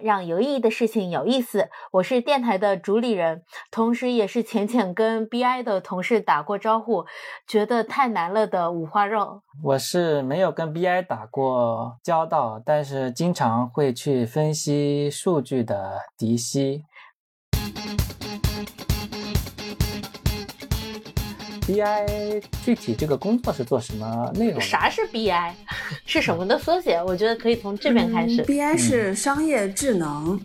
让有意义的事情有意思。我是电台的主理人，同时也是浅浅跟 BI 的同事打过招呼，觉得太难了的五花肉。我是没有跟 BI 打过交道，但是经常会去分析数据的迪西。BI 具体这个工作是做什么内容？啥是 BI？是什么的缩写？我觉得可以从这边开始。BI 是商业智能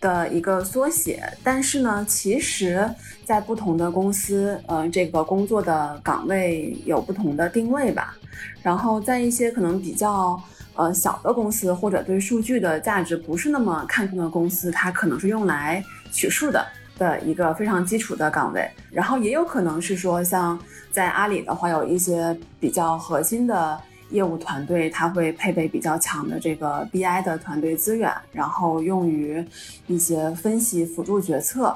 的一个缩写，但是呢，其实在不同的公司，呃，这个工作的岗位有不同的定位吧。然后在一些可能比较呃小的公司，或者对数据的价值不是那么看重的公司，它可能是用来取数的。的一个非常基础的岗位，然后也有可能是说，像在阿里的话，有一些比较核心的业务团队，它会配备比较强的这个 BI 的团队资源，然后用于一些分析辅助决策。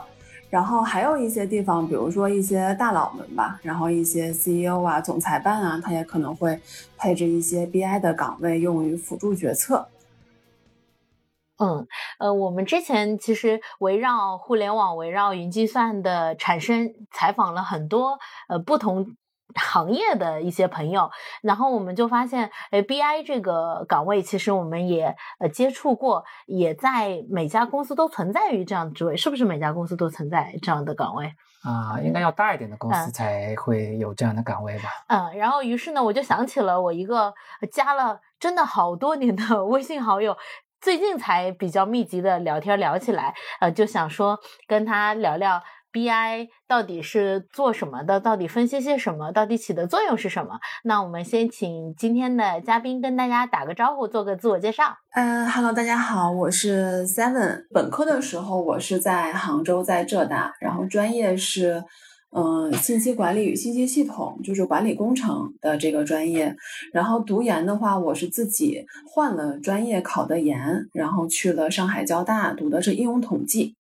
然后还有一些地方，比如说一些大佬们吧，然后一些 CEO 啊、总裁办啊，他也可能会配置一些 BI 的岗位用于辅助决策。嗯，呃，我们之前其实围绕互联网、围绕云计算的产生，采访了很多呃不同行业的一些朋友，然后我们就发现，哎，BI 这个岗位其实我们也呃接触过，也在每家公司都存在于这样的职位，是不是每家公司都存在这样的岗位？啊，应该要大一点的公司才会有这样的岗位吧？嗯，然后于是呢，我就想起了我一个加了真的好多年的微信好友。最近才比较密集的聊天聊起来，呃，就想说跟他聊聊 BI 到底是做什么的，到底分析些什么，到底起的作用是什么。那我们先请今天的嘉宾跟大家打个招呼，做个自我介绍。嗯哈喽，大家好，我是 Seven。本科的时候我是在杭州，在浙大，然后专业是。嗯，信息管理与信息系统就是管理工程的这个专业。然后读研的话，我是自己换了专业考的研，然后去了上海交大读的是应用统计，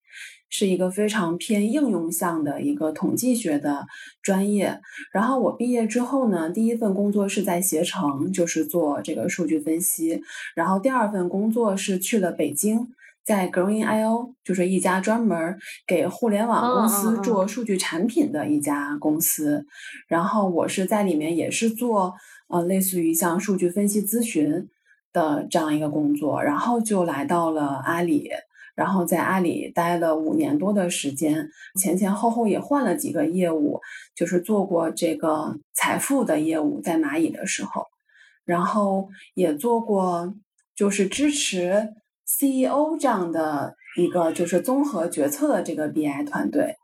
是一个非常偏应用向的一个统计学的专业。然后我毕业之后呢，第一份工作是在携程，就是做这个数据分析。然后第二份工作是去了北京。在 Growing.io 就是一家专门给互联网公司做数据产品的一家公司，然后我是在里面也是做呃类似于像数据分析咨询的这样一个工作，然后就来到了阿里，然后在阿里待了五年多的时间，前前后后也换了几个业务，就是做过这个财富的业务，在蚂蚁的时候，然后也做过就是支持。CEO 这样的一个就是综合决策的这个 BI 团队。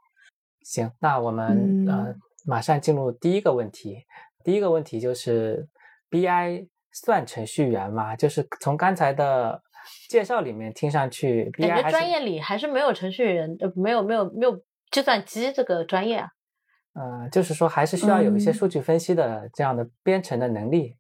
行，那我们呃马上进入第一个问题。第一个问题就是 BI 算程序员吗？就是从刚才的介绍里面听上去，感觉专业里还是没有程序员，呃，没有没有没有计算机这个专业啊。呃，就是说还是需要有一些数据分析的这样的编程的能力。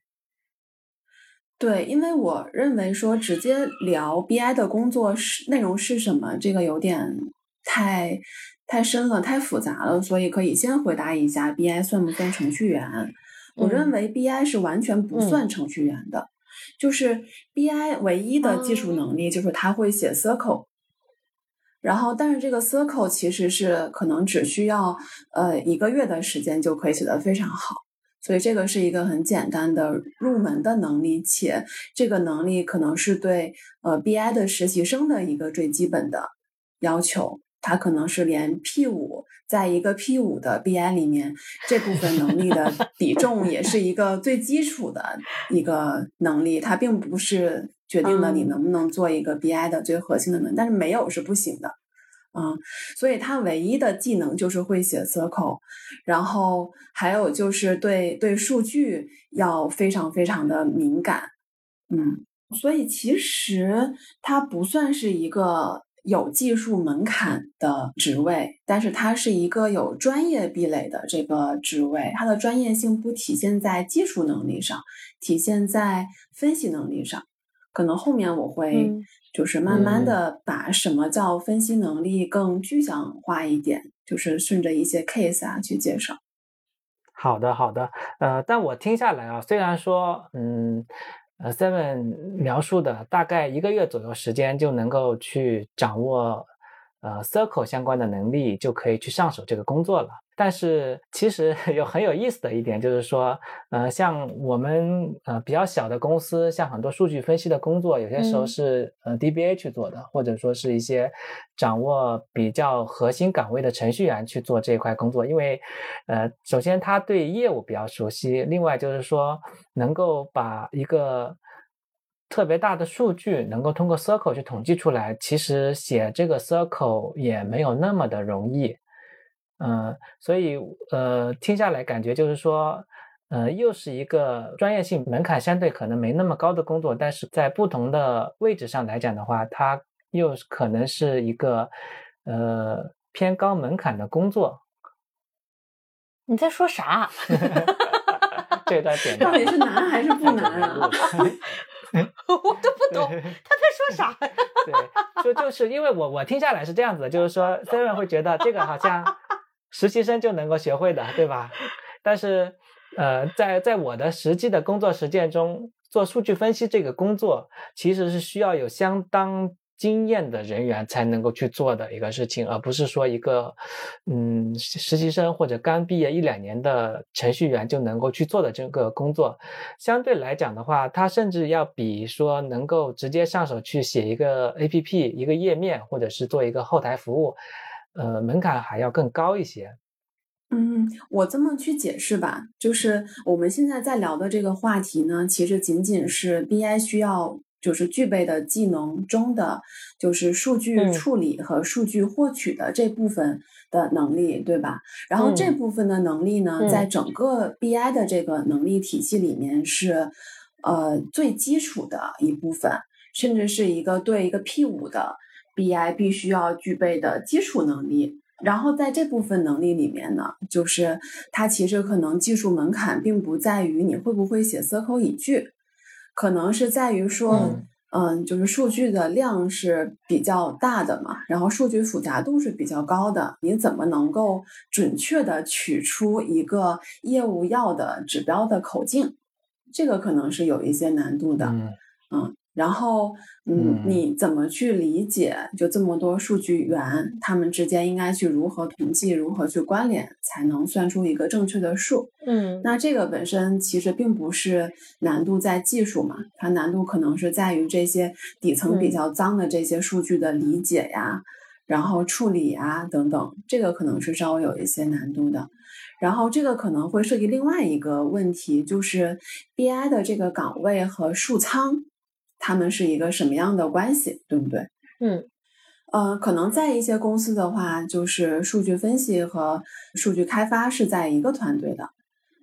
对，因为我认为说直接聊 BI 的工作是内容是什么，这个有点太太深了，太复杂了，所以可以先回答一下 BI 算不算程序员？我认为 BI 是完全不算程序员的，就是 BI 唯一的技术能力就是他会写 Circle，然后但是这个 Circle 其实是可能只需要呃一个月的时间就可以写得非常好。所以这个是一个很简单的入门的能力，且这个能力可能是对呃 BI 的实习生的一个最基本的要求。它可能是连 P 五在一个 P 五的 BI 里面这部分能力的 比重也是一个最基础的一个能力。它并不是决定了你能不能做一个 BI 的最核心的能力，但是没有是不行的。啊，所以他唯一的技能就是会写 circle，然后还有就是对对数据要非常非常的敏感，嗯，所以其实它不算是一个有技术门槛的职位，但是它是一个有专业壁垒的这个职位，它的专业性不体现在技术能力上，体现在分析能力上，可能后面我会。就是慢慢的把什么叫分析能力更具象化一点，就是顺着一些 case 啊去介绍。好的，好的，呃，但我听下来啊，虽然说，嗯，呃，Seven 描述的大概一个月左右时间就能够去掌握呃 Circle 相关的能力，就可以去上手这个工作了。但是其实 有很有意思的一点就是说，呃，像我们呃比较小的公司，像很多数据分析的工作，有些时候是呃 DBA 去做的，或者说是一些掌握比较核心岗位的程序员去做这一块工作。因为，呃，首先他对业务比较熟悉，另外就是说能够把一个特别大的数据能够通过 Circle 去统计出来，其实写这个 Circle 也没有那么的容易。嗯，所以呃，听下来感觉就是说，呃，又是一个专业性门槛相对可能没那么高的工作，但是在不同的位置上来讲的话，它又可能是一个呃偏高门槛的工作。你在说啥？这段点到底是难还是不难啊？我都不懂他在说啥。对，就就是因为我我听下来是这样子的，就是说 Seven 会觉得这个好像。实习生就能够学会的，对吧？但是，呃，在在我的实际的工作实践中，做数据分析这个工作，其实是需要有相当经验的人员才能够去做的一个事情，而不是说一个，嗯，实习生或者刚毕业一两年的程序员就能够去做的这个工作。相对来讲的话，它甚至要比说能够直接上手去写一个 APP 一个页面，或者是做一个后台服务。呃，门槛还要更高一些。嗯，我这么去解释吧，就是我们现在在聊的这个话题呢，其实仅仅是 BI 需要就是具备的技能中的，就是数据处理和数据获取的这部分的能力，对吧？然后这部分的能力呢，在整个 BI 的这个能力体系里面是呃最基础的一部分，甚至是一个对一个 P 五的。BI 必须要具备的基础能力，然后在这部分能力里面呢，就是它其实可能技术门槛并不在于你会不会写 SQL 语句，可能是在于说，嗯，就是数据的量是比较大的嘛，然后数据复杂度是比较高的，你怎么能够准确的取出一个业务要的指标的口径，这个可能是有一些难度的，嗯。然后，嗯，你怎么去理解？就这么多数据源，他们之间应该去如何统计，如何去关联，才能算出一个正确的数？嗯，那这个本身其实并不是难度在技术嘛，它难度可能是在于这些底层比较脏的这些数据的理解呀，然后处理啊等等，这个可能是稍微有一些难度的。然后这个可能会涉及另外一个问题，就是 BI 的这个岗位和数仓。他们是一个什么样的关系，对不对？嗯，呃，可能在一些公司的话，就是数据分析和数据开发是在一个团队的，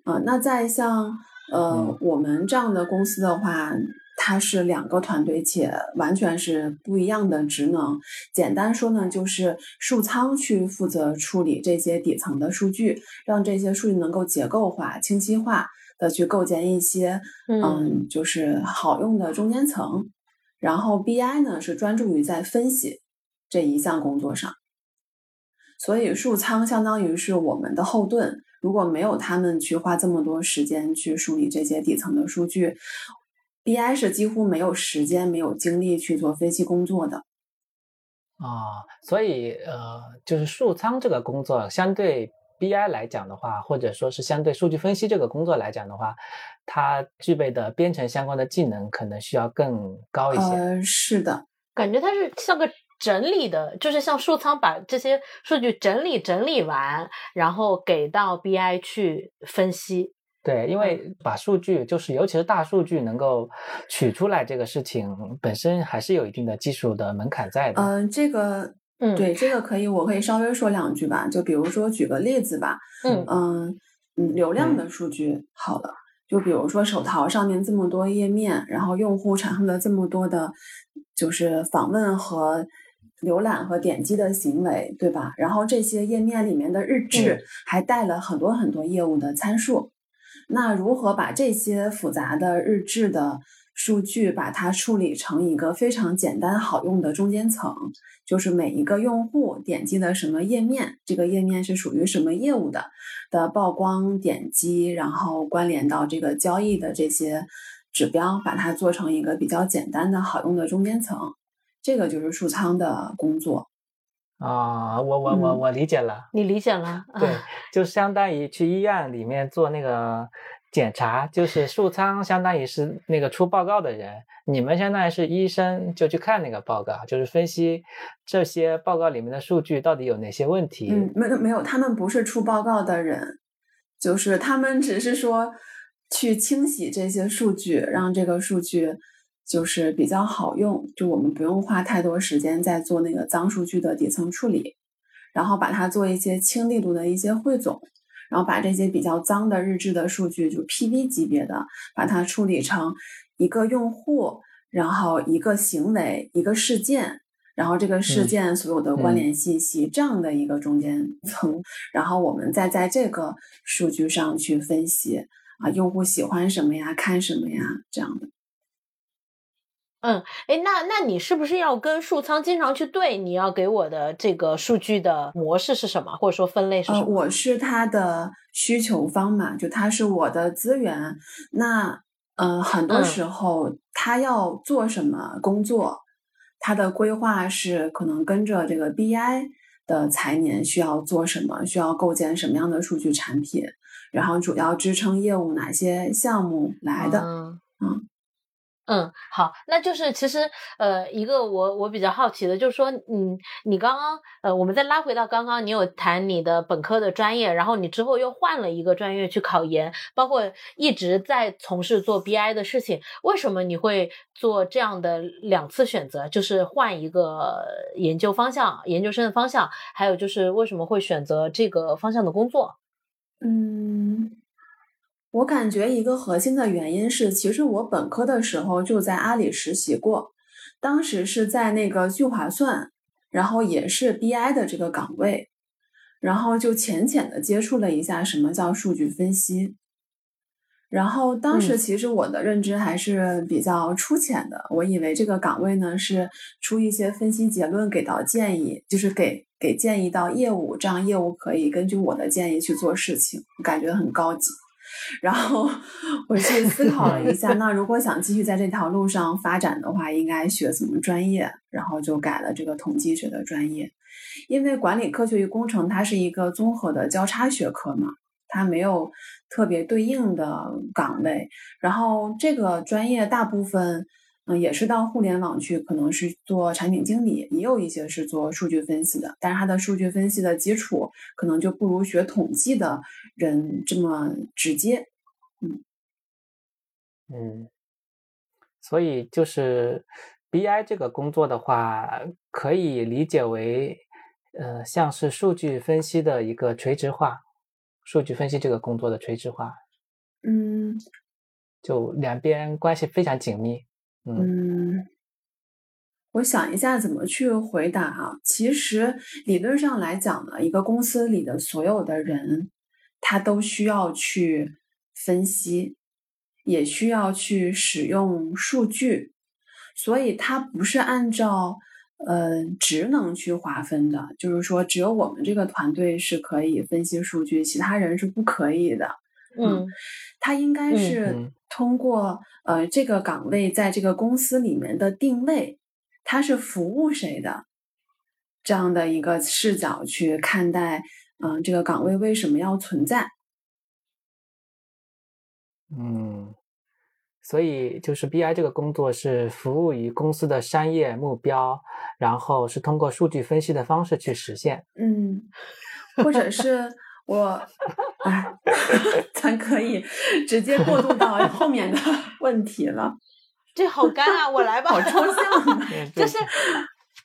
啊，那在像呃我们这样的公司的话，它是两个团队，且完全是不一样的职能。简单说呢，就是数仓去负责处理这些底层的数据，让这些数据能够结构化、清晰化。的去构建一些，嗯，就是好用的中间层，然后 BI 呢是专注于在分析这一项工作上，所以数仓相当于是我们的后盾，如果没有他们去花这么多时间去梳理这些底层的数据，BI 是几乎没有时间、没有精力去做分析工作的。啊，所以呃，就是数仓这个工作相对。BI 来讲的话，或者说是相对数据分析这个工作来讲的话，它具备的编程相关的技能可能需要更高一些。呃，是的，感觉它是像个整理的，就是像数仓把这些数据整理整理完，然后给到 BI 去分析。对，因为把数据，就是尤其是大数据能够取出来这个事情本身还是有一定的技术的门槛在的。嗯，这个。嗯，对，这个可以，我可以稍微说两句吧。就比如说，举个例子吧。嗯嗯嗯，流量的数据好了，就比如说手淘上面这么多页面，然后用户产生了这么多的，就是访问和浏览和点击的行为，对吧？然后这些页面里面的日志还带了很多很多业务的参数。那如何把这些复杂的日志的数据把它处理成一个非常简单好用的中间层，就是每一个用户点击的什么页面，这个页面是属于什么业务的的曝光、点击，然后关联到这个交易的这些指标，把它做成一个比较简单的好用的中间层，这个就是数仓的工作。啊，我我我我理解了，你理解了？对，就相当于去医院里面做那个检查，就是数仓相当于是那个出报告的人，你们相当于是医生，就去看那个报告，就是分析这些报告里面的数据到底有哪些问题。嗯，没没有，他们不是出报告的人，就是他们只是说去清洗这些数据，让这个数据。就是比较好用，就我们不用花太多时间在做那个脏数据的底层处理，然后把它做一些轻力度的一些汇总，然后把这些比较脏的日志的数据，就 PV 级别的，把它处理成一个用户，然后一个行为，一个事件，然后这个事件所有的关联信息这样的一个中间层，然后我们再在这个数据上去分析啊，用户喜欢什么呀，看什么呀，这样的。嗯，哎，那那你是不是要跟数仓经常去对？你要给我的这个数据的模式是什么，或者说分类是什么？我是他的需求方嘛，就他是我的资源。那嗯，很多时候他要做什么工作，他的规划是可能跟着这个 BI 的财年需要做什么，需要构建什么样的数据产品，然后主要支撑业务哪些项目来的？嗯。嗯，嗯好，那就是其实呃，一个我我比较好奇的，就是说，嗯，你刚刚呃，我们再拉回到刚刚，你有谈你的本科的专业，然后你之后又换了一个专业去考研，包括一直在从事做 BI 的事情，为什么你会做这样的两次选择，就是换一个研究方向、研究生的方向，还有就是为什么会选择这个方向的工作？嗯。我感觉一个核心的原因是，其实我本科的时候就在阿里实习过，当时是在那个聚划算，然后也是 BI 的这个岗位，然后就浅浅的接触了一下什么叫数据分析，然后当时其实我的认知还是比较粗浅的，我以为这个岗位呢是出一些分析结论给到建议，就是给给建议到业务，这样业务可以根据我的建议去做事情，感觉很高级。然后我去思考了一下，那如果想继续在这条路上发展的话，应该学什么专业？然后就改了这个统计学的专业，因为管理科学与工程它是一个综合的交叉学科嘛，它没有特别对应的岗位。然后这个专业大部分。嗯，也是到互联网去，可能是做产品经理，也有一些是做数据分析的，但是他的数据分析的基础可能就不如学统计的人这么直接。嗯嗯，所以就是 BI 这个工作的话，可以理解为，呃，像是数据分析的一个垂直化，数据分析这个工作的垂直化。嗯，就两边关系非常紧密。嗯，我想一下怎么去回答啊。其实理论上来讲呢，一个公司里的所有的人，他都需要去分析，也需要去使用数据，所以它不是按照呃职能去划分的。就是说，只有我们这个团队是可以分析数据，其他人是不可以的。嗯，他应该是通过呃这个岗位在这个公司里面的定位，他是服务谁的这样的一个视角去看待，嗯，这个岗位为什么要存在？嗯，所以就是 BI 这个工作是服务于公司的商业目标，然后是通过数据分析的方式去实现。嗯，或者是。我，哎，咱可以直接过渡到后面的问题了。这好干啊！我来吧。好抽象，就是。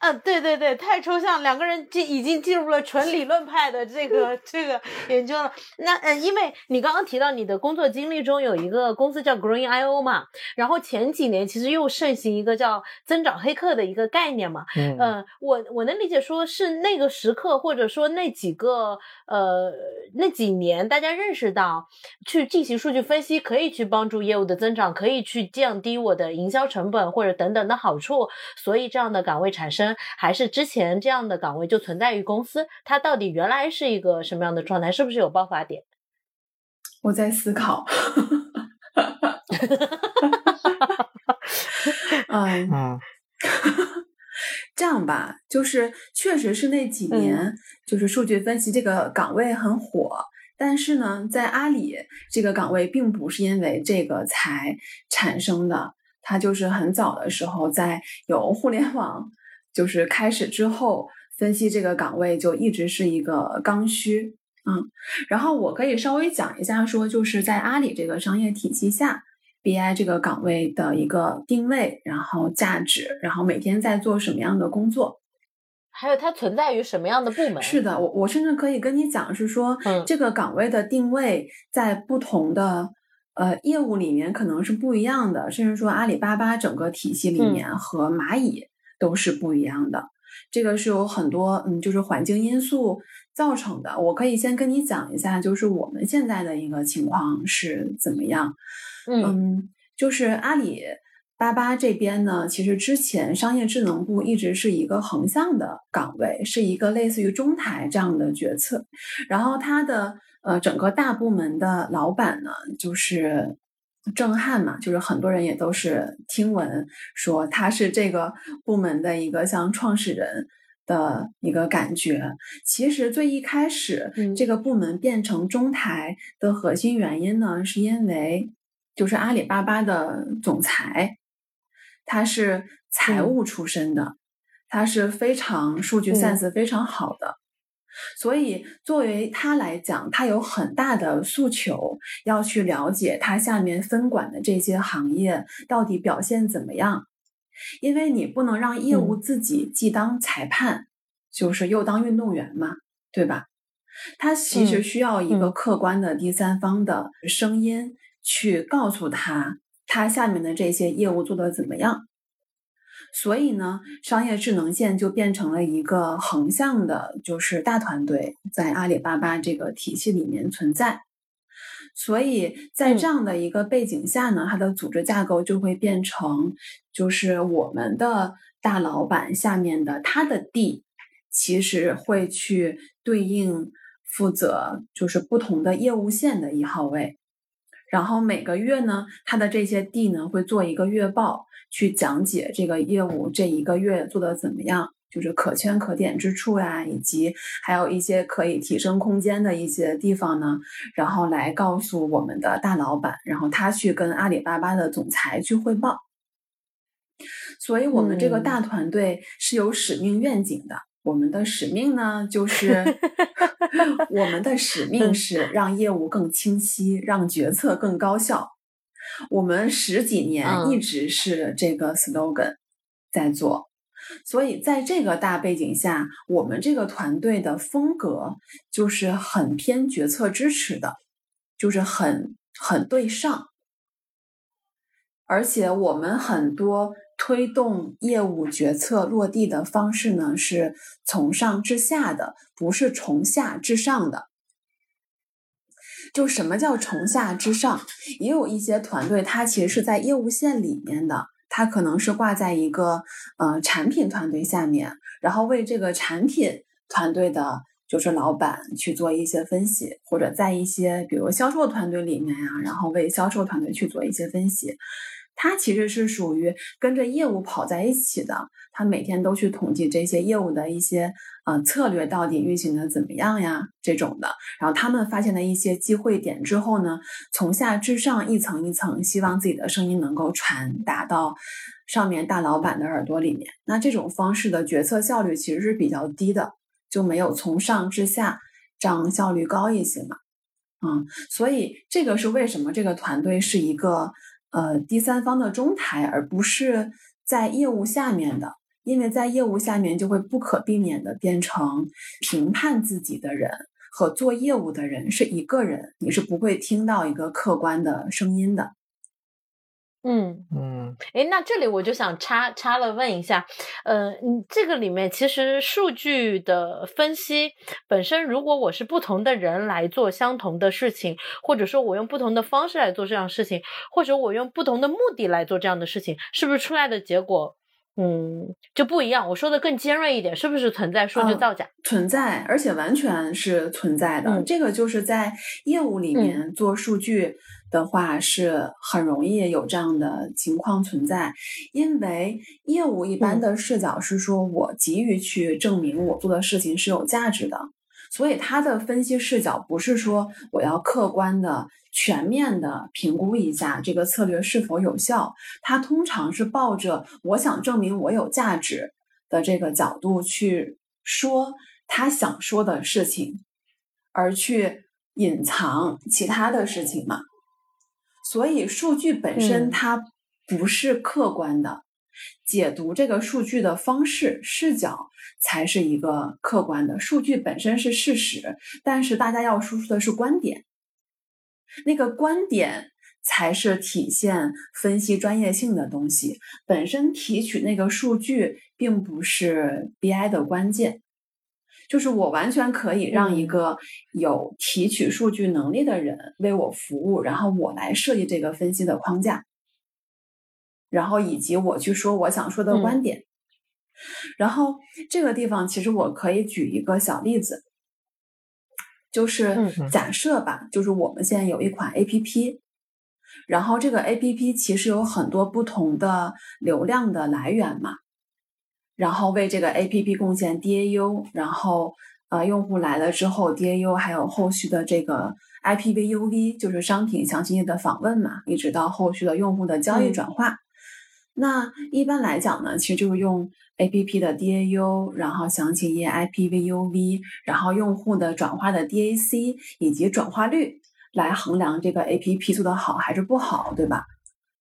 嗯，对对对，太抽象，两个人进已经进入了纯理论派的这个 这个研究了。那嗯，因为你刚刚提到你的工作经历中有一个公司叫 Green IO 嘛，然后前几年其实又盛行一个叫增长黑客的一个概念嘛。嗯，我我能理解说是那个时刻或者说那几个呃那几年大家认识到去进行数据分析可以去帮助业务的增长，可以去降低我的营销成本或者等等的好处，所以这样的岗位产生。还是之前这样的岗位就存在于公司，它到底原来是一个什么样的状态？是不是有爆发点？我在思考。嗯嗯，这样吧，就是确实是那几年，就是数据分析这个岗位很火，但是呢，在阿里这个岗位并不是因为这个才产生的，它就是很早的时候，在有互联网就是开始之后，分析这个岗位就一直是一个刚需。嗯，然后我可以稍微讲一下，说就是在阿里这个商业体系下，BI 这个岗位的一个定位，然后价值，然后每天在做什么样的工作，还有它存在于什么样的部门？是的，我我甚至可以跟你讲，是说这个岗位的定位在不同的呃业务里面可能是不一样的，甚至说阿里巴巴整个体系里面和蚂蚁都是不一样的。这个是有很多嗯，就是环境因素造成的。我可以先跟你讲一下，就是我们现在的一个情况是怎么样。嗯，就是阿里巴巴这边呢，其实之前商业智能部一直是一个横向的岗位，是一个类似于中台这样的决策。然后它的呃整个大部门的老板呢，就是。郑汉嘛，就是很多人也都是听闻说他是这个部门的一个像创始人的一个感觉。其实最一开始，这个部门变成中台的核心原因呢，是因为就是阿里巴巴的总裁，他是财务出身的，他是非常数据 sense 非常好的。所以，作为他来讲，他有很大的诉求，要去了解他下面分管的这些行业到底表现怎么样。因为你不能让业务自己既当裁判，就是又当运动员嘛，对吧？他其实需要一个客观的第三方的声音去告诉他，他下面的这些业务做得怎么样。所以呢，商业智能线就变成了一个横向的，就是大团队在阿里巴巴这个体系里面存在。所以在这样的一个背景下呢，它的组织架构就会变成，就是我们的大老板下面的他的 D，其实会去对应负责就是不同的业务线的一号位。然后每个月呢，他的这些地呢会做一个月报，去讲解这个业务这一个月做的怎么样，就是可圈可点之处呀，以及还有一些可以提升空间的一些地方呢，然后来告诉我们的大老板，然后他去跟阿里巴巴的总裁去汇报。所以，我们这个大团队是有使命愿景的。我们的使命呢，就 是我们的使命是让业务更清晰，让决策更高效。我们十几年一直是这个 slogan 在做，所以在这个大背景下，我们这个团队的风格就是很偏决策支持的，就是很很对上，而且我们很多。推动业务决策落地的方式呢，是从上至下的，不是从下至上的。就什么叫从下至上？也有一些团队，它其实是在业务线里面的，它可能是挂在一个呃产品团队下面，然后为这个产品团队的，就是老板去做一些分析，或者在一些比如销售团队里面呀，然后为销售团队去做一些分析。他其实是属于跟着业务跑在一起的，他每天都去统计这些业务的一些呃策略到底运行的怎么样呀这种的。然后他们发现了一些机会点之后呢，从下至上一层一层，希望自己的声音能够传达到上面大老板的耳朵里面。那这种方式的决策效率其实是比较低的，就没有从上至下这样效率高一些嘛。嗯，所以这个是为什么这个团队是一个。呃，第三方的中台，而不是在业务下面的，因为在业务下面就会不可避免的变成评判自己的人和做业务的人是一个人，你是不会听到一个客观的声音的。嗯嗯，哎，那这里我就想插插了问一下，呃，你这个里面其实数据的分析本身，如果我是不同的人来做相同的事情，或者说我用不同的方式来做这样事情，或者我用不同的目的来做这样的事情，是不是出来的结果，嗯，就不一样？我说的更尖锐一点，是不是存在数据造假？存在，而且完全是存在的。这个就是在业务里面做数据。的话是很容易有这样的情况存在，因为业务一般的视角是说我急于去证明我做的事情是有价值的，所以他的分析视角不是说我要客观的、全面的评估一下这个策略是否有效，他通常是抱着我想证明我有价值的这个角度去说他想说的事情，而去隐藏其他的事情嘛。所以，数据本身它不是客观的，解读这个数据的方式视角才是一个客观的。数据本身是事实，但是大家要输出的是观点，那个观点才是体现分析专业性的东西。本身提取那个数据并不是 BI 的关键。就是我完全可以让一个有提取数据能力的人为我服务，然后我来设计这个分析的框架，然后以及我去说我想说的观点。然后这个地方其实我可以举一个小例子，就是假设吧，就是我们现在有一款 A P P，然后这个 A P P 其实有很多不同的流量的来源嘛。然后为这个 A P P 贡献 D A U，然后呃用户来了之后 D A U 还有后续的这个 I P V U V，就是商品详情页的访问嘛，一直到后续的用户的交易转化。那一般来讲呢，其实就是用 A P P 的 D A U，然后详情页 I P V U V，然后用户的转化的 D A C 以及转化率来衡量这个 A P P 做的好还是不好，对吧？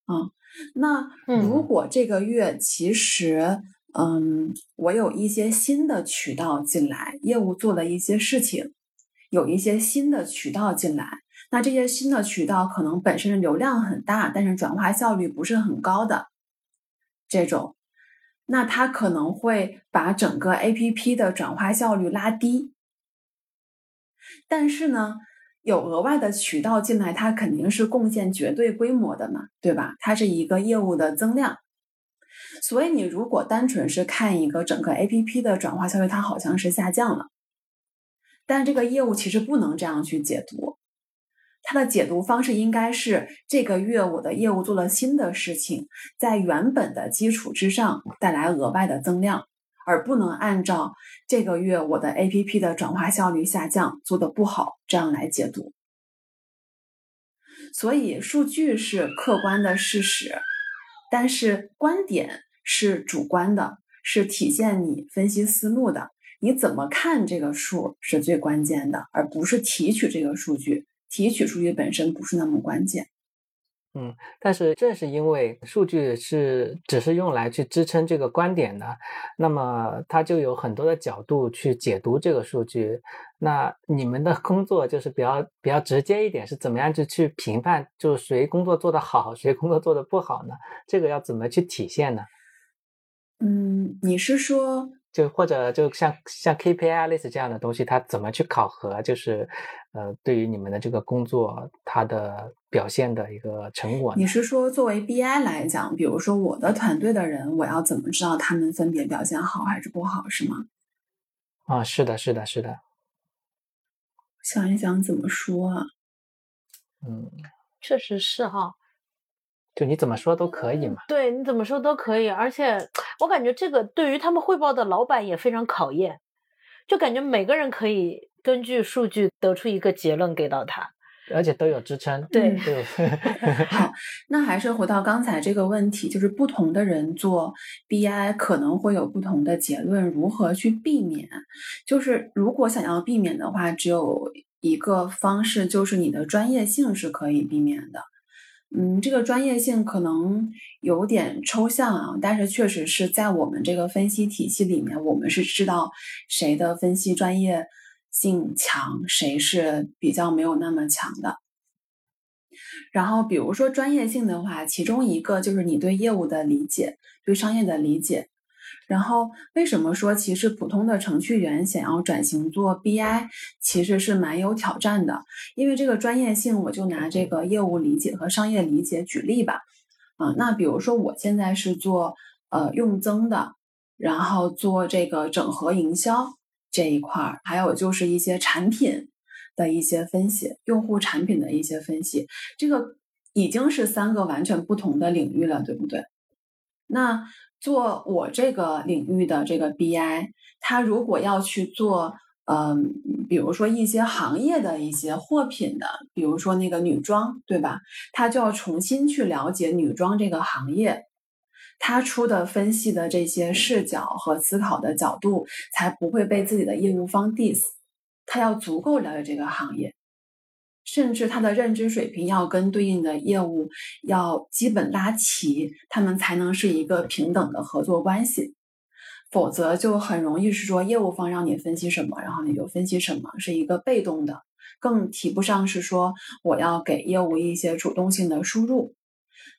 嗯，那如果这个月其实。嗯，我有一些新的渠道进来，业务做了一些事情，有一些新的渠道进来。那这些新的渠道可能本身流量很大，但是转化效率不是很高的这种，那它可能会把整个 APP 的转化效率拉低。但是呢，有额外的渠道进来，它肯定是贡献绝对规模的嘛，对吧？它是一个业务的增量。所以，你如果单纯是看一个整个 A P P 的转化效率，它好像是下降了。但这个业务其实不能这样去解读，它的解读方式应该是这个月我的业务做了新的事情，在原本的基础之上带来额外的增量，而不能按照这个月我的 A P P 的转化效率下降做的不好这样来解读。所以，数据是客观的事实。但是观点是主观的，是体现你分析思路的。你怎么看这个数是最关键的，而不是提取这个数据。提取数据本身不是那么关键。嗯，但是正是因为数据是只是用来去支撑这个观点的，那么它就有很多的角度去解读这个数据。那你们的工作就是比较比较直接一点，是怎么样就去评判，就是谁工作做得好，谁工作做得不好呢？这个要怎么去体现呢？嗯，你是说？就或者就像像 KPI 类似这样的东西，它怎么去考核？就是呃，对于你们的这个工作，它的表现的一个成果。你是说作为 BI 来讲，比如说我的团队的人，我要怎么知道他们分别表现好还是不好，是吗？啊，是的，是的，是的。想一想怎么说啊？嗯，确实是哈。就你怎么说都可以嘛？对，你怎么说都可以，而且我感觉这个对于他们汇报的老板也非常考验，就感觉每个人可以根据数据得出一个结论给到他，而且都有支撑。对 好，那还是回到刚才这个问题，就是不同的人做 BI 可能会有不同的结论，如何去避免？就是如果想要避免的话，只有一个方式，就是你的专业性是可以避免的。嗯，这个专业性可能有点抽象啊，但是确实是在我们这个分析体系里面，我们是知道谁的分析专业性强，谁是比较没有那么强的。然后，比如说专业性的话，其中一个就是你对业务的理解，对商业的理解。然后，为什么说其实普通的程序员想要转型做 BI，其实是蛮有挑战的？因为这个专业性，我就拿这个业务理解和商业理解举例吧。啊，那比如说我现在是做呃用增的，然后做这个整合营销这一块儿，还有就是一些产品的一些分析，用户产品的一些分析。这个已经是三个完全不同的领域了，对不对？那做我这个领域的这个 BI，他如果要去做，嗯，比如说一些行业的一些货品的，比如说那个女装，对吧？他就要重新去了解女装这个行业，他出的分析的这些视角和思考的角度，才不会被自己的业务方 diss。他要足够了解这个行业。甚至他的认知水平要跟对应的业务要基本拉齐，他们才能是一个平等的合作关系。否则就很容易是说业务方让你分析什么，然后你就分析什么，是一个被动的，更提不上是说我要给业务一些主动性的输入。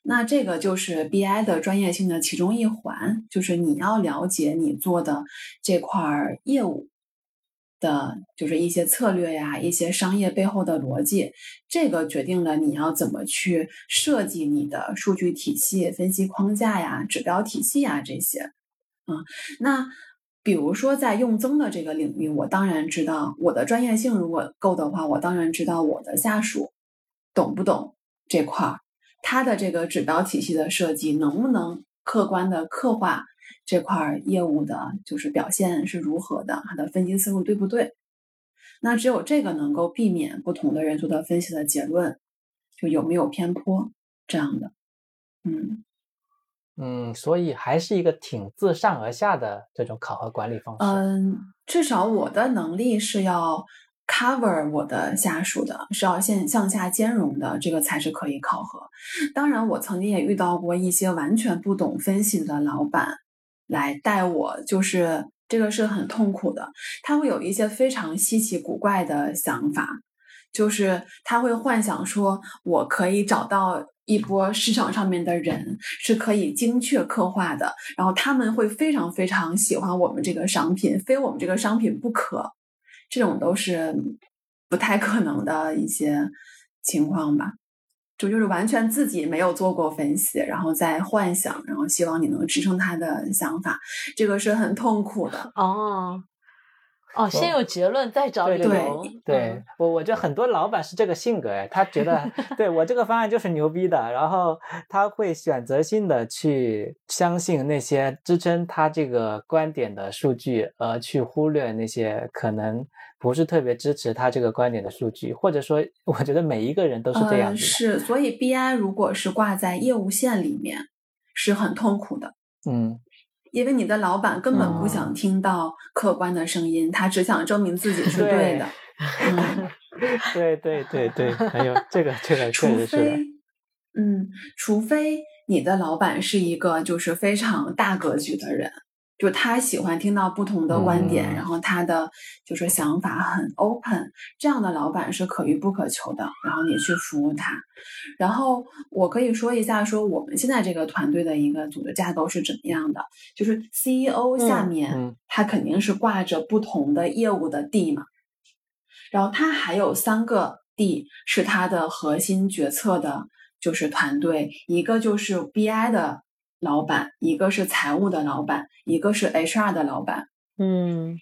那这个就是 BI 的专业性的其中一环，就是你要了解你做的这块业务。的就是一些策略呀，一些商业背后的逻辑，这个决定了你要怎么去设计你的数据体系、分析框架呀、指标体系呀这些。嗯，那比如说在用增的这个领域，我当然知道我的专业性如果够的话，我当然知道我的下属懂不懂这块儿，他的这个指标体系的设计能不能客观的刻画。这块业务的就是表现是如何的，它的分析思路对不对？那只有这个能够避免不同的人做的分析的结论，就有没有偏颇这样的。嗯嗯，所以还是一个挺自上而下的这种考核管理方式。嗯，至少我的能力是要 cover 我的下属的，是要向向下兼容的，这个才是可以考核。当然，我曾经也遇到过一些完全不懂分析的老板。来带我，就是这个是很痛苦的。他会有一些非常稀奇古怪的想法，就是他会幻想说，我可以找到一波市场上面的人是可以精确刻画的，然后他们会非常非常喜欢我们这个商品，非我们这个商品不可。这种都是不太可能的一些情况吧。就就是完全自己没有做过分析，然后在幻想，然后希望你能支撑他的想法，这个是很痛苦的哦。哦，先有结论再找理由。对我，我觉得很多老板是这个性格哎，他觉得 对我这个方案就是牛逼的，然后他会选择性的去相信那些支撑他这个观点的数据，而去忽略那些可能。不是特别支持他这个观点的数据，或者说，我觉得每一个人都是这样子。是，所以 BI 如果是挂在业务线里面，是很痛苦的。嗯，因为你的老板根本不想听到客观的声音，他只想证明自己是对的。对对对对，还有这个这个除非，嗯，除非你的老板是一个就是非常大格局的人。就他喜欢听到不同的观点，然后他的就是想法很 open，这样的老板是可遇不可求的。然后你去服务他，然后我可以说一下，说我们现在这个团队的一个组织架构是怎么样的？就是 CEO 下面他肯定是挂着不同的业务的 D 嘛，然后他还有三个 D 是他的核心决策的，就是团队，一个就是 BI 的。老板，一个是财务的老板，一个是 HR 的老板。嗯，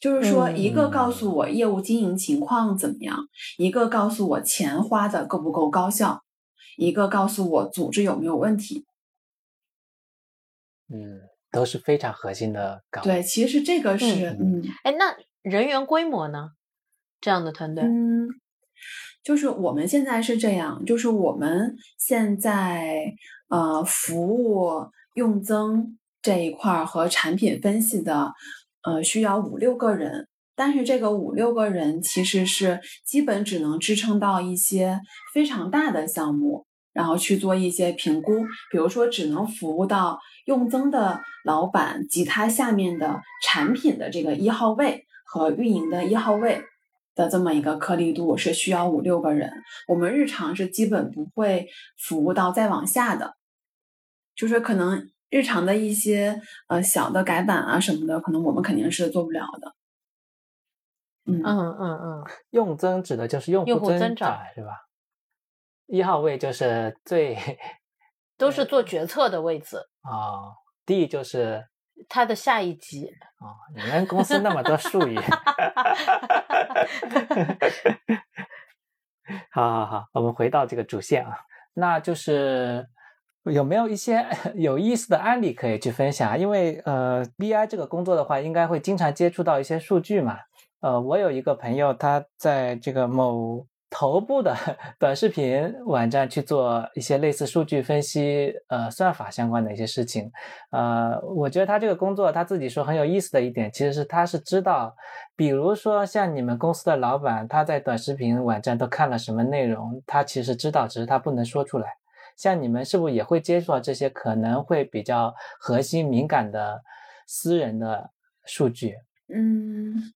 就是说，一个告诉我业务经营情况怎么样，一个告诉我钱花的够不够高效，一个告诉我组织有没有问题。嗯，都是非常核心的岗位。对，其实这个是，嗯，哎，那人员规模呢？这样的团队，嗯，就是我们现在是这样，就是我们现在。呃，服务用增这一块儿和产品分析的，呃，需要五六个人，但是这个五六个人其实是基本只能支撑到一些非常大的项目，然后去做一些评估，比如说只能服务到用增的老板及他下面的产品的这个一号位和运营的一号位的这么一个颗粒度是需要五六个人，我们日常是基本不会服务到再往下的。就是可能日常的一些呃小的改版啊什么的，可能我们肯定是做不了的。嗯嗯嗯嗯，用增指的就是用户增长是吧？一号位就是最 都是做决策的位置啊，D 就是它的下一级啊。你们公司那么多术语，好好好，我们回到这个主线啊。那就是有没有一些 有意思的案例可以去分享？因为呃，BI 这个工作的话，应该会经常接触到一些数据嘛。呃，我有一个朋友，他在这个某。头部的 短视频网站去做一些类似数据分析、呃算法相关的一些事情，呃，我觉得他这个工作他自己说很有意思的一点，其实是他是知道，比如说像你们公司的老板，他在短视频网站都看了什么内容，他其实知道，只是他不能说出来。像你们是不是也会接触到这些可能会比较核心敏感的私人的数据？嗯。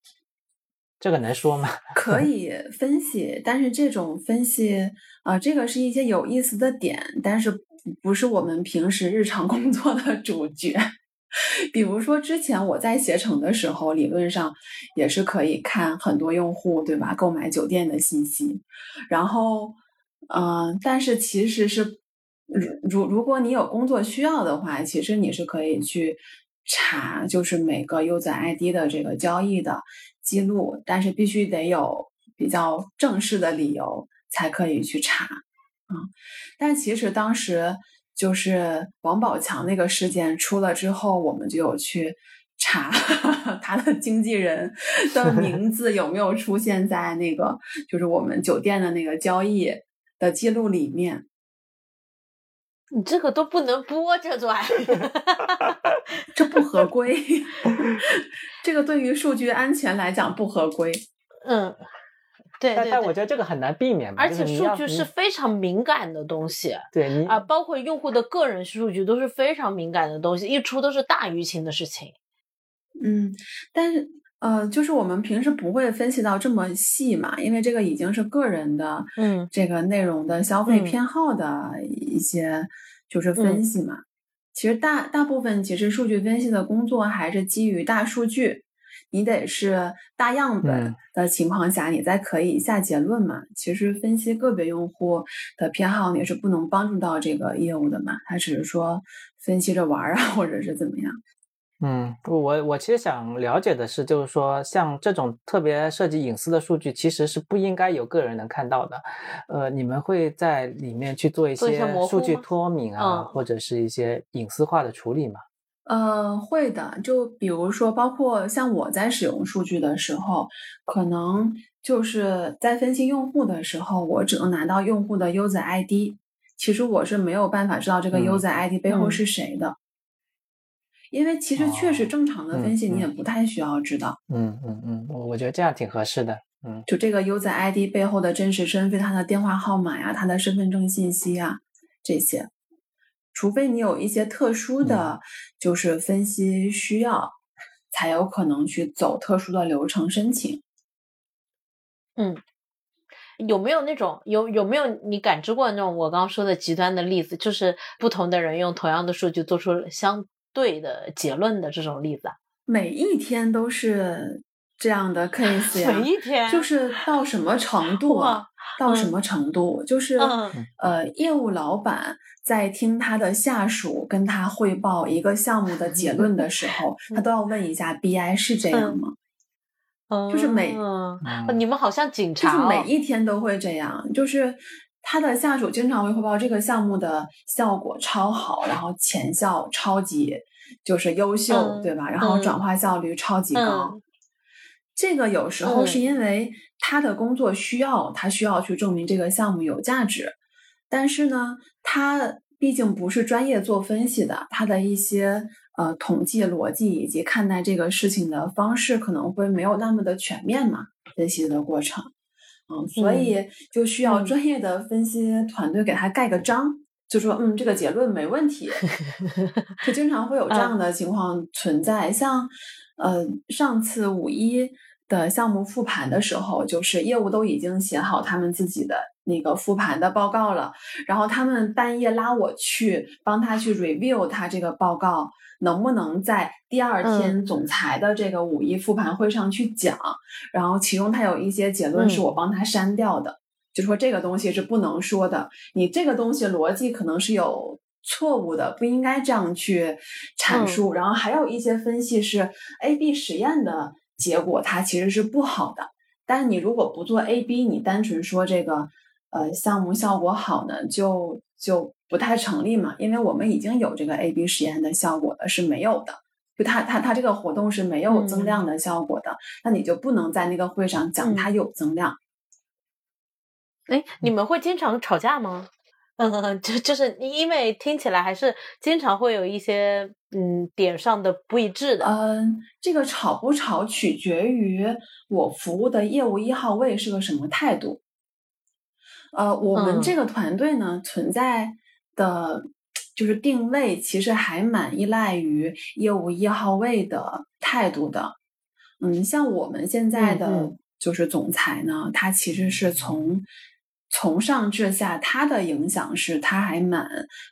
这个能说吗？可 以分析，但是这种分析啊，这个是一些有意思的点，但是不是我们平时日常工作的主角。比如说，之前我在携程的时候，理论上也是可以看很多用户对吧购买酒店的信息，然后嗯，但是其实是如如如果你有工作需要的话，其实你是可以去查，就是每个 user ID 的这个交易的。记录，但是必须得有比较正式的理由才可以去查，嗯，但其实当时就是王宝强那个事件出了之后，我们就有去查 他的经纪人的名字有没有出现在那个就是我们酒店的那个交易的记录里面。你这个都不能播，这段，这不合规。这个对于数据安全来讲不合规。嗯，对。但但我觉得这个很难避免嘛，而且数据是非常敏感的东西。对你，啊，包括用户的个人数据都是非常敏感的东西，一出都是大舆情的事情。嗯，但是呃，就是我们平时不会分析到这么细嘛，因为这个已经是个人的，嗯，这个内容的消费偏好的一些就是分析嘛。其实大大部分其实数据分析的工作还是基于大数据，你得是大样本的情况下，你才可以下结论嘛。其实分析个别用户的偏好，你是不能帮助到这个业务的嘛。他只是说分析着玩啊，或者是怎么样。嗯，我我其实想了解的是，就是说，像这种特别涉及隐私的数据，其实是不应该有个人能看到的。呃，你们会在里面去做一些数据脱敏啊，或者是一些隐私化的处理吗？呃，会的。就比如说，包括像我在使用数据的时候，可能就是在分析用户的时候，我只能拿到用户的 user ID，其实我是没有办法知道这个 user ID 背后是谁的。因为其实确实正常的分析你也不太需要知道。嗯嗯嗯，我我觉得这样挺合适的。嗯，就这个 user ID 背后的真实身份，他的电话号码呀，他的身份证信息啊，这些，除非你有一些特殊的，就是分析需要，才有可能去走特殊的流程申请。嗯，有没有那种有有没有你感知过那种我刚刚说的极端的例子，就是不同的人用同样的数据做出相。对的结论的这种例子，每一天都是这样的 case 呀。每一天就是到什么程度啊？到什么程度？就是呃，业务老板在听他的下属跟他汇报一个项目的结论的时候，他都要问一下 BI 是这样吗？就是每你们好像警察，就是每一天都会这样，就是。他的下属经常会汇报这个项目的效果超好，然后前效超级就是优秀，对吧？然后转化效率超级高。这个有时候是因为他的工作需要，他需要去证明这个项目有价值。但是呢，他毕竟不是专业做分析的，他的一些呃统计逻辑以及看待这个事情的方式可能会没有那么的全面嘛，分析的过程。嗯，所以就需要专业的分析团队给他盖个章，就说嗯，这个结论没问题。就经常会有这样的情况存在，像呃上次五一的项目复盘的时候，就是业务都已经写好他们自己的那个复盘的报告了，然后他们半夜拉我去帮他去 review 他这个报告。能不能在第二天总裁的这个五一复盘会上去讲？然后其中他有一些结论是我帮他删掉的，就说这个东西是不能说的。你这个东西逻辑可能是有错误的，不应该这样去阐述。然后还有一些分析是 A B 实验的结果，它其实是不好的。但是你如果不做 A B，你单纯说这个呃项目效果好呢，就。就不太成立嘛，因为我们已经有这个 A/B 实验的效果了，是没有的。就他他他这个活动是没有增量的效果的，那你就不能在那个会上讲它有增量。哎，你们会经常吵架吗？嗯，就就是因为听起来还是经常会有一些嗯点上的不一致的。嗯，这个吵不吵取决于我服务的业务一号位是个什么态度。呃，我们这个团队呢存在的。就是定位其实还蛮依赖于业务一号位的态度的，嗯，像我们现在的就是总裁呢，他其实是从从上至下，他的影响是他还蛮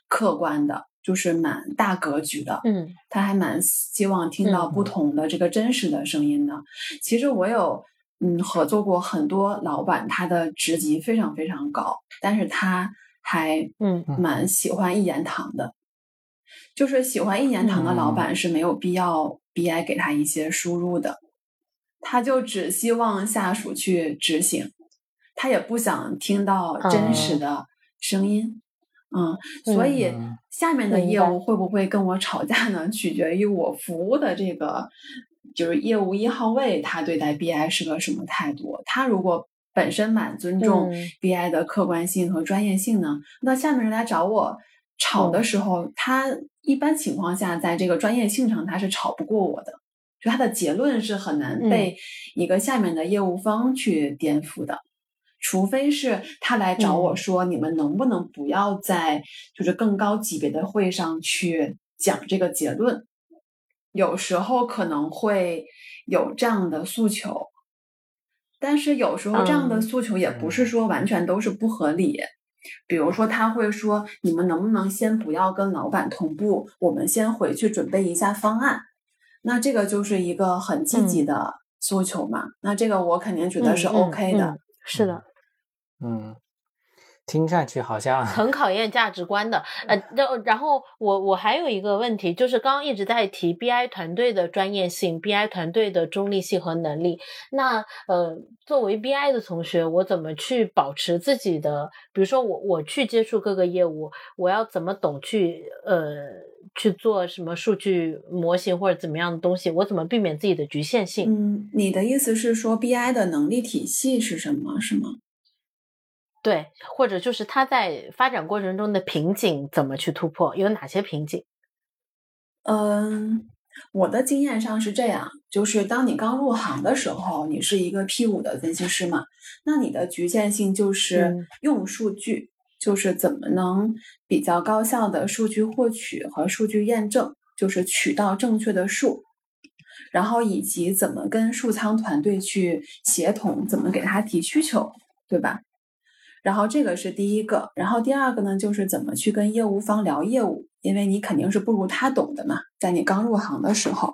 客观的，就是蛮大格局的，嗯，他还蛮希望听到不同的这个真实的声音的。其实我有嗯合作过很多老板，他的职级非常非常高，但是他。还嗯。蛮喜欢一言堂的，就是喜欢一言堂的老板是没有必要 BI 给他一些输入的，他就只希望下属去执行，他也不想听到真实的声音，嗯，所以下面的业务会不会跟我吵架呢？取决于我服务的这个就是业务一号位，他对待 BI 是个什么态度？他如果。本身蛮尊重 BI 的客观性和专业性呢。那下面人来找我吵的时候，他一般情况下在这个专业性上他是吵不过我的，就他的结论是很难被一个下面的业务方去颠覆的，除非是他来找我说，你们能不能不要在就是更高级别的会上去讲这个结论？有时候可能会有这样的诉求。但是有时候这样的诉求也不是说完全都是不合理，比如说他会说你们能不能先不要跟老板同步，我们先回去准备一下方案，那这个就是一个很积极的诉求嘛，那这个我肯定觉得是 OK 的，是的，嗯。听上去好像很考验价值观的，呃，然然后我我还有一个问题，就是刚刚一直在提 BI 团队的专业性、BI 团队的中立性和能力。那呃，作为 BI 的同学，我怎么去保持自己的？比如说我我去接触各个业务，我要怎么懂去呃去做什么数据模型或者怎么样的东西？我怎么避免自己的局限性？嗯，你的意思是说 BI 的能力体系是什么？是吗？对，或者就是他在发展过程中的瓶颈怎么去突破？有哪些瓶颈？嗯，我的经验上是这样，就是当你刚入行的时候，你是一个 P 五的分析师嘛，那你的局限性就是用数据，就是怎么能比较高效的数据获取和数据验证，就是取到正确的数，然后以及怎么跟数仓团队去协同，怎么给他提需求，对吧？然后这个是第一个，然后第二个呢，就是怎么去跟业务方聊业务，因为你肯定是不如他懂的嘛，在你刚入行的时候，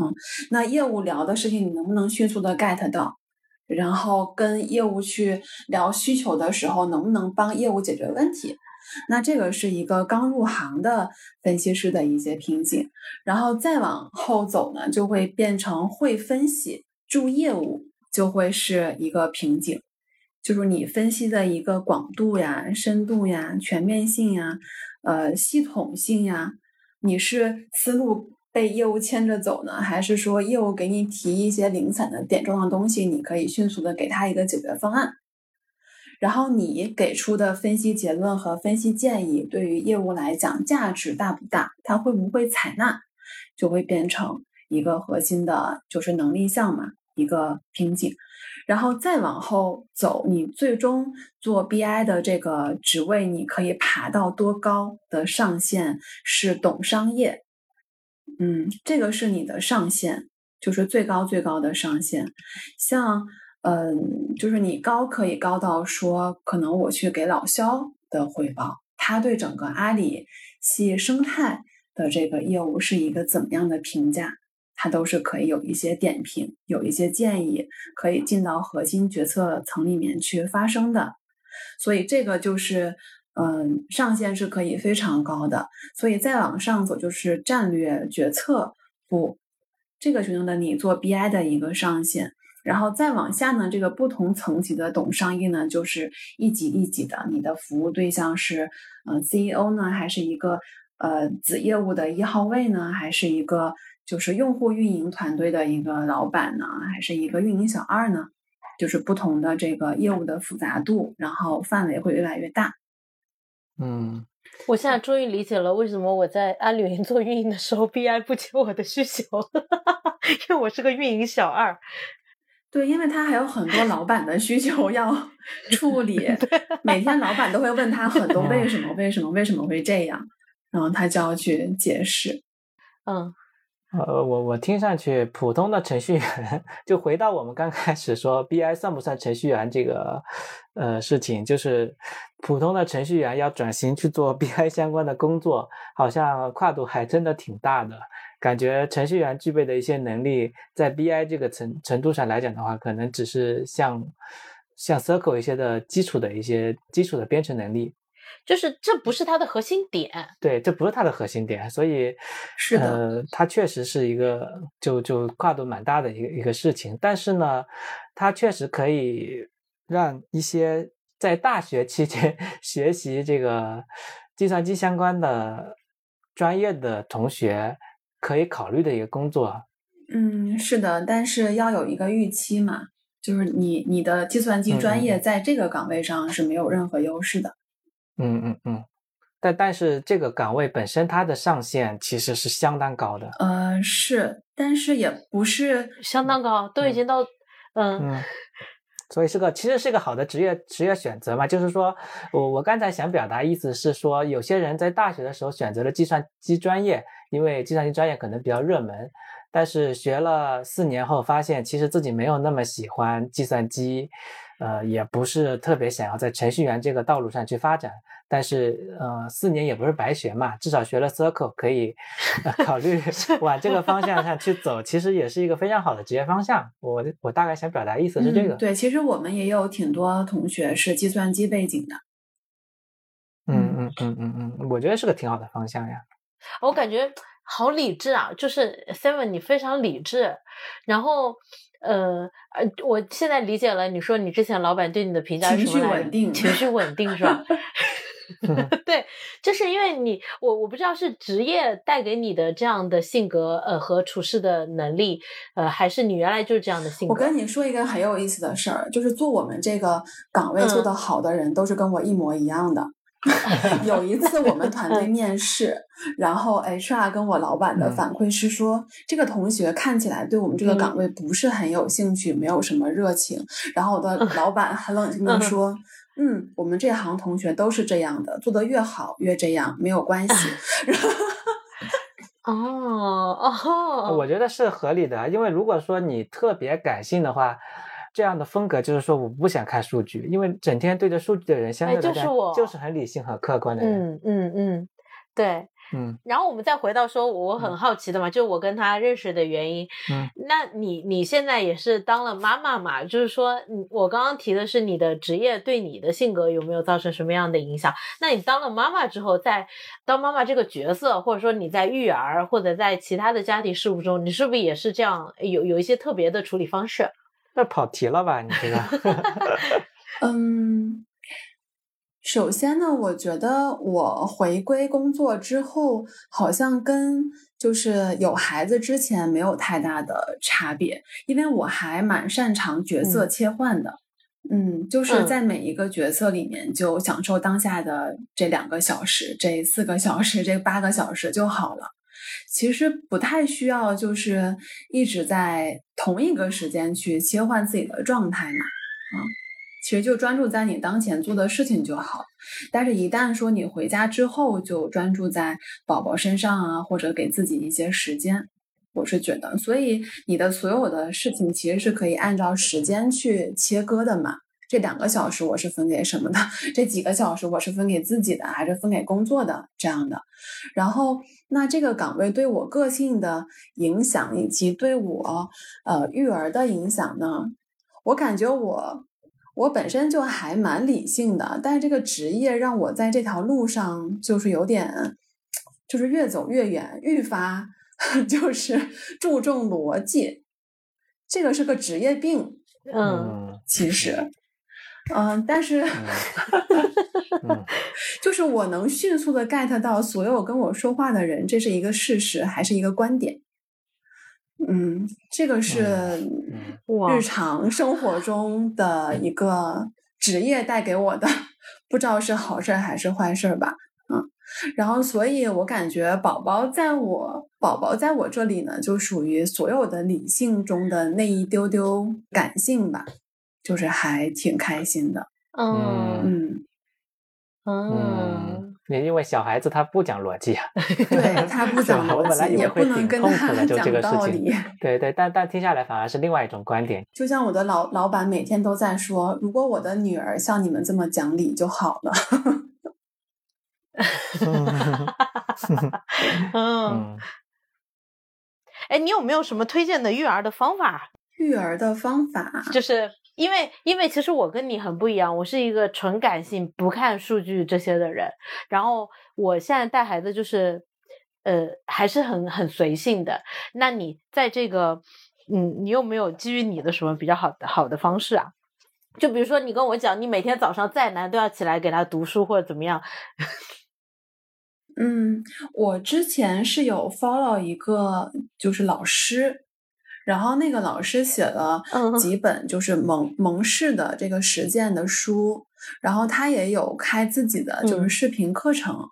嗯，那业务聊的事情你能不能迅速的 get 到？然后跟业务去聊需求的时候，能不能帮业务解决问题？那这个是一个刚入行的分析师的一些瓶颈，然后再往后走呢，就会变成会分析助业务，就会是一个瓶颈。就是你分析的一个广度呀、深度呀、全面性呀、呃系统性呀，你是思路被业务牵着走呢，还是说业务给你提一些零散的点状的东西，你可以迅速的给他一个解决方案？然后你给出的分析结论和分析建议，对于业务来讲价值大不大？他会不会采纳？就会变成一个核心的，就是能力项嘛，一个瓶颈。然后再往后走，你最终做 BI 的这个职位，你可以爬到多高的上限是懂商业，嗯，这个是你的上限，就是最高最高的上限。像，嗯，就是你高可以高到说，可能我去给老肖的汇报，他对整个阿里系生态的这个业务是一个怎么样的评价？它都是可以有一些点评，有一些建议，可以进到核心决策层里面去发生的。所以这个就是，嗯，上限是可以非常高的。所以再往上走就是战略决策部，这个决定的你做 BI 的一个上限。然后再往下呢，这个不同层级的懂商业呢，就是一级一级的，你的服务对象是呃 CEO 呢，还是一个呃子业务的一号位呢，还是一个就是用户运营团队的一个老板呢，还是一个运营小二呢？就是不同的这个业务的复杂度，然后范围会越来越大。嗯。我现在终于理解了为什么我在阿里云做运营的时候，BI 不接我的需求，因为我是个运营小二。对，因为他还有很多老板的需求要处理，每天老板都会问他很多 为什么、为什么、为什么会这样，然后他就要去解释。嗯。呃，我我听上去，普通的程序员 就回到我们刚开始说 BI 算不算程序员这个呃事情，就是普通的程序员要转型去做 BI 相关的工作，好像跨度还真的挺大的。感觉程序员具备的一些能力，在 BI 这个程程度上来讲的话，可能只是像像 Circle 一些的基础的一些基础的编程能力。就是这不是它的核心点，对，这不是它的核心点，所以是的，呃，它确实是一个就就跨度蛮大的一个一个事情。但是呢，它确实可以让一些在大学期间 学习这个计算机相关的专业的同学可以考虑的一个工作。嗯，是的，但是要有一个预期嘛，就是你你的计算机专业在这个岗位上是没有任何优势的。嗯嗯嗯，但但是这个岗位本身它的上限其实是相当高的。呃，是，但是也不是相当高，都已经到嗯，所以是个其实是个好的职业职业选择嘛。就是说我我刚才想表达意思是说，有些人在大学的时候选择了计算机专业，因为计算机专业可能比较热门，但是学了四年后发现其实自己没有那么喜欢计算机。呃，也不是特别想要在程序员这个道路上去发展，但是呃，四年也不是白学嘛，至少学了 Circle 可以考虑 往这个方向上去走，其实也是一个非常好的职业方向。我我大概想表达意思是这个。对，其实我们也有挺多同学是计算机背景的。嗯嗯嗯嗯嗯，我觉得是个挺好的方向呀。我感觉好理智啊，就是 Seven，你非常理智，然后。呃呃，我现在理解了。你说你之前老板对你的评价是什么？情绪稳定，情绪稳定是吧？对，就是因为你，我我不知道是职业带给你的这样的性格，呃，和处事的能力，呃，还是你原来就是这样的性格。我跟你说一个很有意思的事儿，就是做我们这个岗位做得好的人，都是跟我一模一样的。有一次我们团队面试，然后 HR 跟我老板的反馈是说，这个同学看起来对我们这个岗位不是很有兴趣，没有什么热情。然后我的老板很冷静的说，嗯，我们这行同学都是这样的，做得越好越这样，没有关系。哦哦，我觉得是合理的，因为如果说你特别感性的话。这样的风格就是说，我不想看数据，因为整天对着数据的人，相对来讲就是很理性很客观的人。嗯嗯嗯，对，嗯。然后我们再回到说，我很好奇的嘛，就我跟他认识的原因。嗯。那你你现在也是当了妈妈嘛？就是说，我刚刚提的是你的职业对你的性格有没有造成什么样的影响？那你当了妈妈之后，在当妈妈这个角色，或者说你在育儿或者在其他的家庭事务中，你是不是也是这样有有一些特别的处理方式？那跑题了吧？你这个 嗯，首先呢，我觉得我回归工作之后，好像跟就是有孩子之前没有太大的差别，因为我还蛮擅长角色切换的，嗯，就是在每一个角色里面就享受当下的这两个小时、这四个小时、这八个小时就好了。其实不太需要，就是一直在同一个时间去切换自己的状态嘛，啊，其实就专注在你当前做的事情就好。但是，一旦说你回家之后就专注在宝宝身上啊，或者给自己一些时间，我是觉得，所以你的所有的事情其实是可以按照时间去切割的嘛。这两个小时我是分给什么的？这几个小时我是分给自己的，还是分给工作的？这样的。然后，那这个岗位对我个性的影响，以及对我呃育儿的影响呢？我感觉我我本身就还蛮理性的，但是这个职业让我在这条路上就是有点，就是越走越远，愈发 就是注重逻辑。这个是个职业病，嗯，其实，嗯，但是，就是我能迅速的 get 到所有跟我说话的人，这是一个事实还是一个观点？嗯，这个是日常生活中的一个职业带给我的，不知道是好事还是坏事吧。嗯，然后所以我感觉宝宝在我宝宝在我这里呢，就属于所有的理性中的那一丢丢感性吧，就是还挺开心的。嗯嗯嗯。你因为小孩子他不讲逻辑啊，对他不讲逻辑，也不能跟他讲道理。对对，但但听下来反而是另外一种观点。就像我的老老板每天都在说，如果我的女儿像你们这么讲理就好了。嗯，哎，你有没有什么推荐的育儿的方法？育儿的方法就是。因为，因为其实我跟你很不一样，我是一个纯感性、不看数据这些的人。然后我现在带孩子就是，呃，还是很很随性的。那你在这个，嗯，你有没有基于你的什么比较好的好的方式啊？就比如说，你跟我讲，你每天早上再难都要起来给他读书或者怎么样？嗯，我之前是有 follow 一个就是老师。然后那个老师写了几本就是蒙蒙氏的这个实践的书，然后他也有开自己的就是视频课程。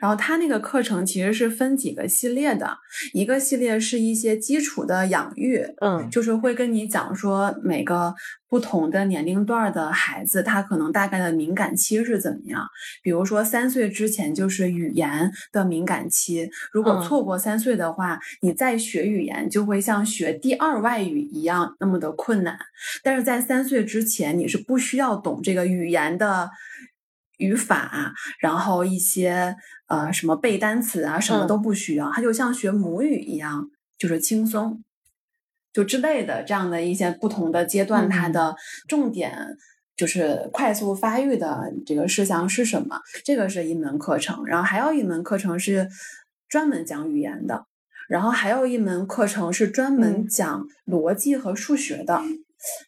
然后他那个课程其实是分几个系列的，一个系列是一些基础的养育，嗯，就是会跟你讲说每个不同的年龄段的孩子，他可能大概的敏感期是怎么样。比如说三岁之前就是语言的敏感期，如果错过三岁的话，你再学语言就会像学第二外语一样那么的困难。但是在三岁之前，你是不需要懂这个语言的。语法，然后一些呃什么背单词啊，什么都不需要，它就像学母语一样，就是轻松，就之类的这样的一些不同的阶段，它的重点就是快速发育的这个事项是什么？这个是一门课程，然后还有一门课程是专门讲语言的，然后还有一门课程是专门讲逻辑和数学的。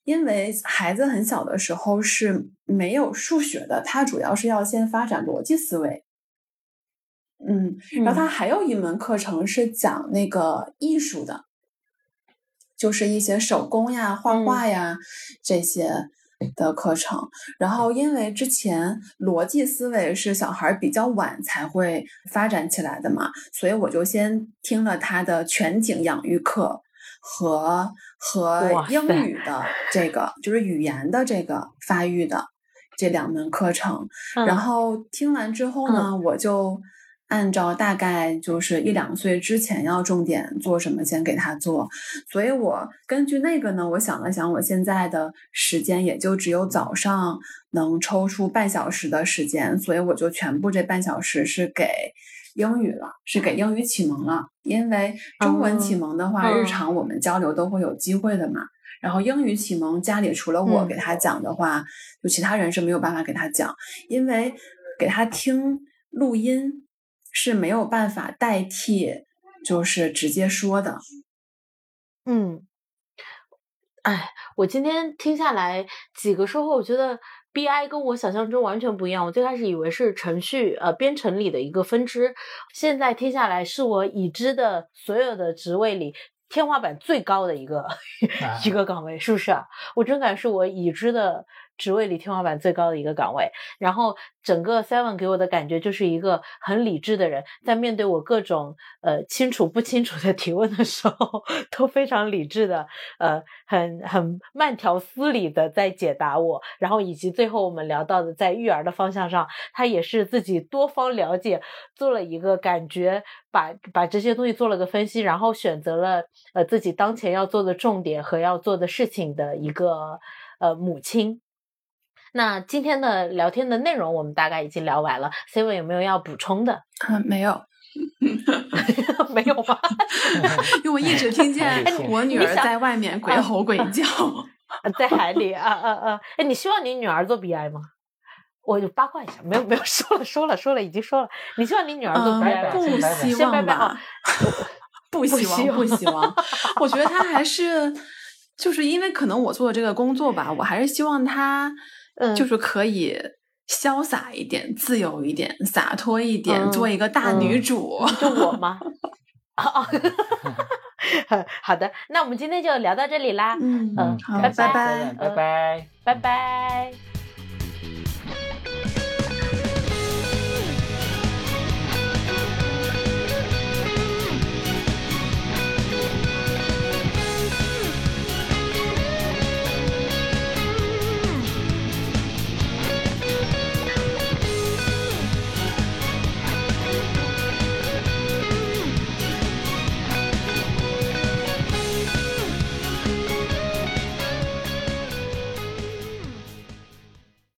因为孩子很小的时候是没有数学的，他主要是要先发展逻辑思维。嗯，然后他还有一门课程是讲那个艺术的，就是一些手工呀、画画呀这些的课程。然后因为之前逻辑思维是小孩比较晚才会发展起来的嘛，所以我就先听了他的全景养育课。和和英语的这个就是语言的这个发育的这两门课程，然后听完之后呢，我就按照大概就是一两岁之前要重点做什么，先给他做。所以我根据那个呢，我想了想，我现在的时间也就只有早上能抽出半小时的时间，所以我就全部这半小时是给。英语了，是给英语启蒙了，因为中文启蒙的话，日常我们交流都会有机会的嘛。然后英语启蒙，家里除了我给他讲的话，就其他人是没有办法给他讲，因为给他听录音是没有办法代替，就是直接说的。嗯，哎，我今天听下来几个收获，我觉得。B I 跟我想象中完全不一样。我最开始以为是程序呃编程里的一个分支，现在听下来是我已知的所有的职位里天花板最高的一个 一个岗位，是不是啊？我真感是我已知的。职位里天花板最高的一个岗位，然后整个 Seven 给我的感觉就是一个很理智的人，在面对我各种呃清楚不清楚的提问的时候，都非常理智的，呃，很很慢条斯理的在解答我。然后以及最后我们聊到的在育儿的方向上，他也是自己多方了解，做了一个感觉，把把这些东西做了个分析，然后选择了呃自己当前要做的重点和要做的事情的一个呃母亲。那今天的聊天的内容我们大概已经聊完了，Seven 有没有要补充的？嗯，没有，没有吗？因为我一直听见我女儿在外面鬼吼鬼叫，在海里啊啊啊！哎，你希望你女儿做 BI 吗？我就八卦一下，没有没有，说了说了说了，已经说了。你希望你女儿做 BI 不希望吧？不希望不希望。我觉得她还是。就是因为可能我做的这个工作吧，我还是希望他，就是可以潇洒一点、自由一点、洒脱一点，做一个大女主。就我吗？哦，好的，那我们今天就聊到这里啦。嗯嗯，好，拜拜，拜拜，拜拜。